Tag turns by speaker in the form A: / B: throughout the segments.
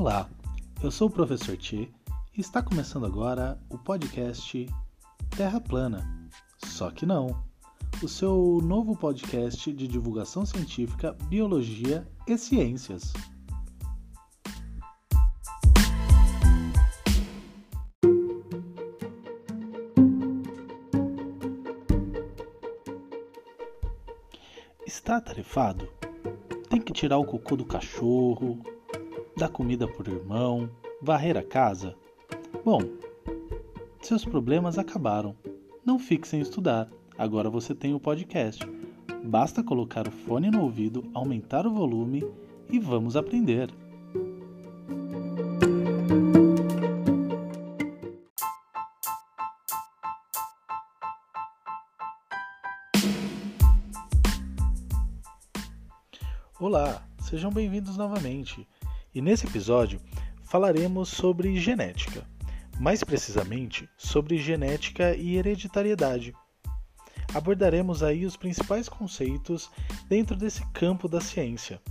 A: Olá, eu sou o professor Tchê e está começando agora o podcast Terra Plana. Só que não. O seu novo podcast de divulgação científica, biologia e ciências. Está atarefado? Tem que tirar o cocô do cachorro, dar comida por irmão, varrer a casa? Bom, seus problemas acabaram. Não fique sem estudar. Agora você tem o podcast. Basta colocar o fone no ouvido, aumentar o volume e vamos aprender. Olá, sejam bem-vindos novamente. E nesse episódio falaremos sobre genética, mais precisamente sobre genética e hereditariedade. Abordaremos aí os principais conceitos dentro desse campo da ciência.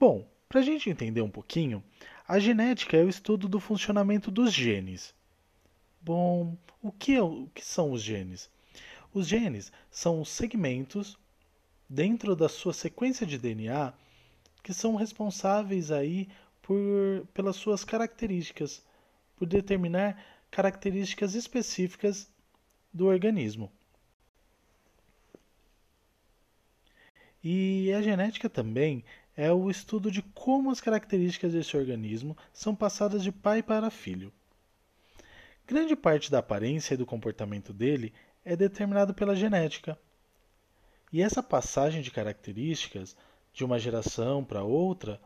A: Bom, para a gente entender um pouquinho, a genética é o estudo do funcionamento dos genes. Bom, o que, é, o que são os genes? Os genes são segmentos dentro da sua sequência de DNA que são responsáveis aí por, pelas suas características, por determinar características específicas do organismo. E a genética também é o estudo de como as características desse organismo são passadas de pai para filho. Grande parte da aparência e do comportamento dele é determinado pela genética. E essa passagem de características de uma geração para outra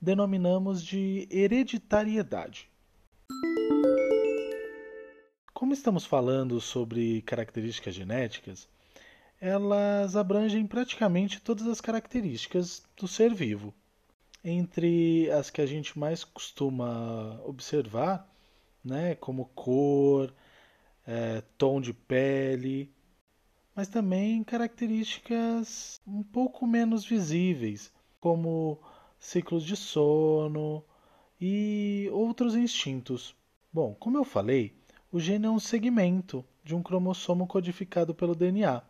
A: denominamos de hereditariedade. Como estamos falando sobre características genéticas, elas abrangem praticamente todas as características do ser vivo. Entre as que a gente mais costuma observar, né, como cor, é, tom de pele, mas também características um pouco menos visíveis, como ciclos de sono e outros instintos. Bom, como eu falei, o gene é um segmento de um cromossomo codificado pelo DNA.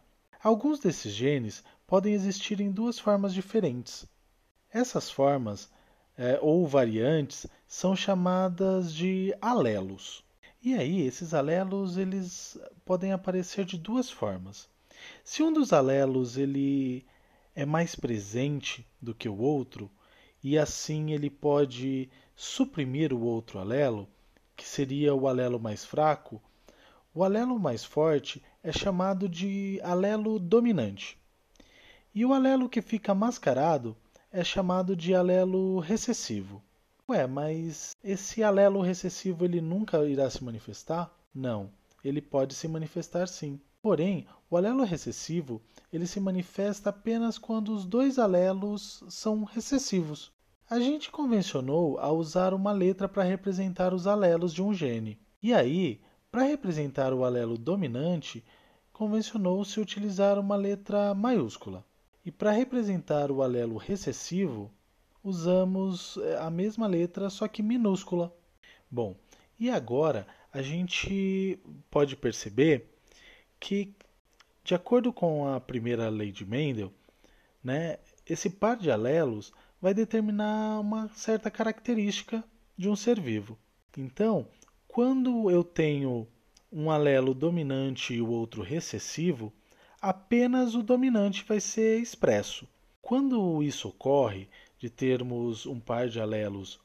A: Alguns desses genes podem existir em duas formas diferentes. Essas formas, é, ou variantes, são chamadas de alelos. E aí, esses alelos eles podem aparecer de duas formas. Se um dos alelos ele é mais presente do que o outro, e assim ele pode suprimir o outro alelo, que seria o alelo mais fraco, o alelo mais forte é chamado de alelo dominante. E o alelo que fica mascarado é chamado de alelo recessivo. Ué, mas esse alelo recessivo ele nunca irá se manifestar? Não, ele pode se manifestar sim. Porém, o alelo recessivo ele se manifesta apenas quando os dois alelos são recessivos. A gente convencionou a usar uma letra para representar os alelos de um gene. E aí, para representar o alelo dominante, convencionou-se utilizar uma letra maiúscula. E para representar o alelo recessivo, usamos eh, a mesma letra, só que minúscula. Bom, e agora a gente pode perceber que, de acordo com a primeira lei de Mendel, né, esse par de alelos vai determinar uma certa característica de um ser vivo. Então, quando eu tenho um alelo dominante e o outro recessivo, apenas o dominante vai ser expresso. Quando isso ocorre, de termos um par de alelos,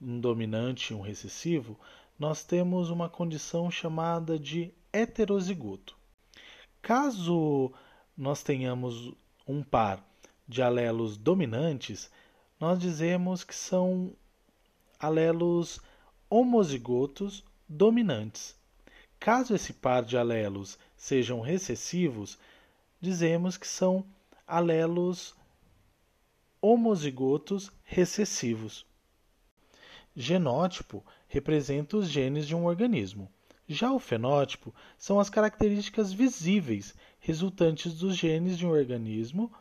A: um dominante e um recessivo, nós temos uma condição chamada de heterozigoto. Caso nós tenhamos um par de alelos dominantes, nós dizemos que são alelos homozigotos dominantes. Caso esse par de alelos sejam recessivos, dizemos que são alelos homozigotos recessivos. Genótipo representa os genes de um organismo. Já o fenótipo são as características visíveis resultantes dos genes de um organismo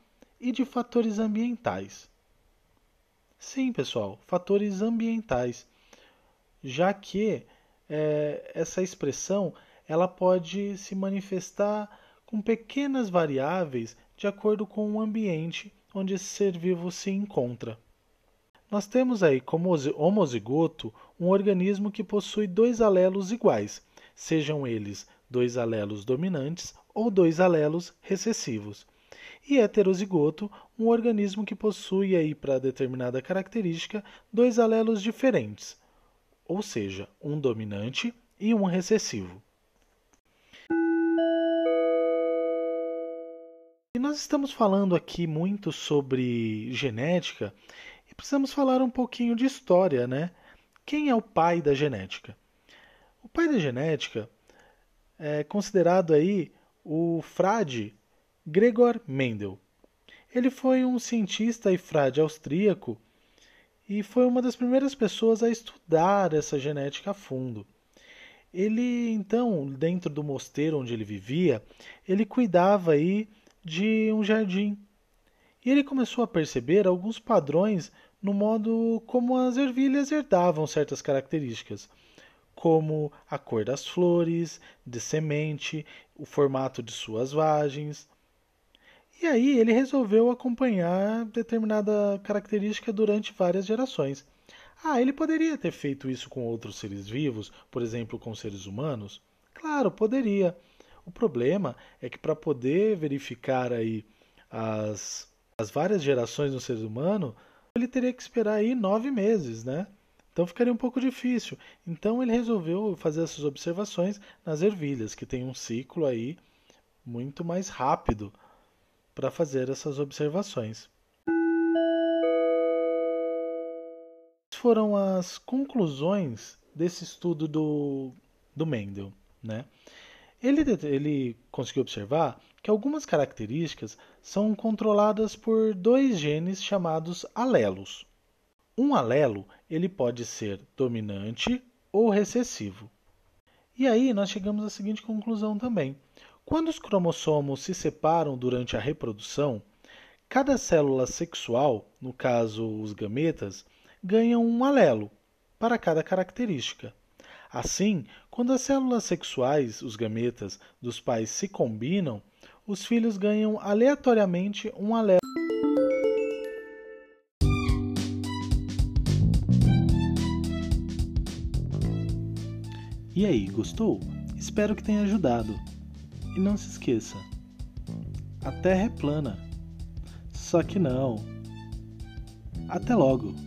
A: e de fatores ambientais. Sim, pessoal, fatores ambientais, já que é, essa expressão ela pode se manifestar com pequenas variáveis de acordo com o ambiente onde esse ser vivo se encontra. Nós temos aí como homozigoto um organismo que possui dois alelos iguais, sejam eles dois alelos dominantes ou dois alelos recessivos. E heterozigoto, um organismo que possui aí para determinada característica dois alelos diferentes, ou seja, um dominante e um recessivo. Nós estamos falando aqui muito sobre genética e precisamos falar um pouquinho de história, né? Quem é o pai da genética? O pai da genética é considerado aí o frade Gregor Mendel. Ele foi um cientista e frade austríaco e foi uma das primeiras pessoas a estudar essa genética a fundo. Ele, então, dentro do mosteiro onde ele vivia, ele cuidava aí de um jardim. E ele começou a perceber alguns padrões no modo como as ervilhas herdavam certas características, como a cor das flores, de semente, o formato de suas vagens. E aí ele resolveu acompanhar determinada característica durante várias gerações. Ah, ele poderia ter feito isso com outros seres vivos, por exemplo, com seres humanos? Claro, poderia. O problema é que para poder verificar aí as, as várias gerações no ser humano, ele teria que esperar aí nove meses, né? Então ficaria um pouco difícil. Então ele resolveu fazer essas observações nas ervilhas, que tem um ciclo aí muito mais rápido para fazer essas observações. Foram as conclusões desse estudo do, do Mendel. Né? Ele, ele conseguiu observar que algumas características são controladas por dois genes chamados alelos. Um alelo ele pode ser dominante ou recessivo. E aí nós chegamos à seguinte conclusão também. Quando os cromossomos se separam durante a reprodução, cada célula sexual, no caso os gametas, ganham um alelo para cada característica. Assim, quando as células sexuais, os gametas, dos pais se combinam, os filhos ganham aleatoriamente um alelo. E aí, gostou? Espero que tenha ajudado. E não se esqueça: a Terra é plana. Só que não. Até logo!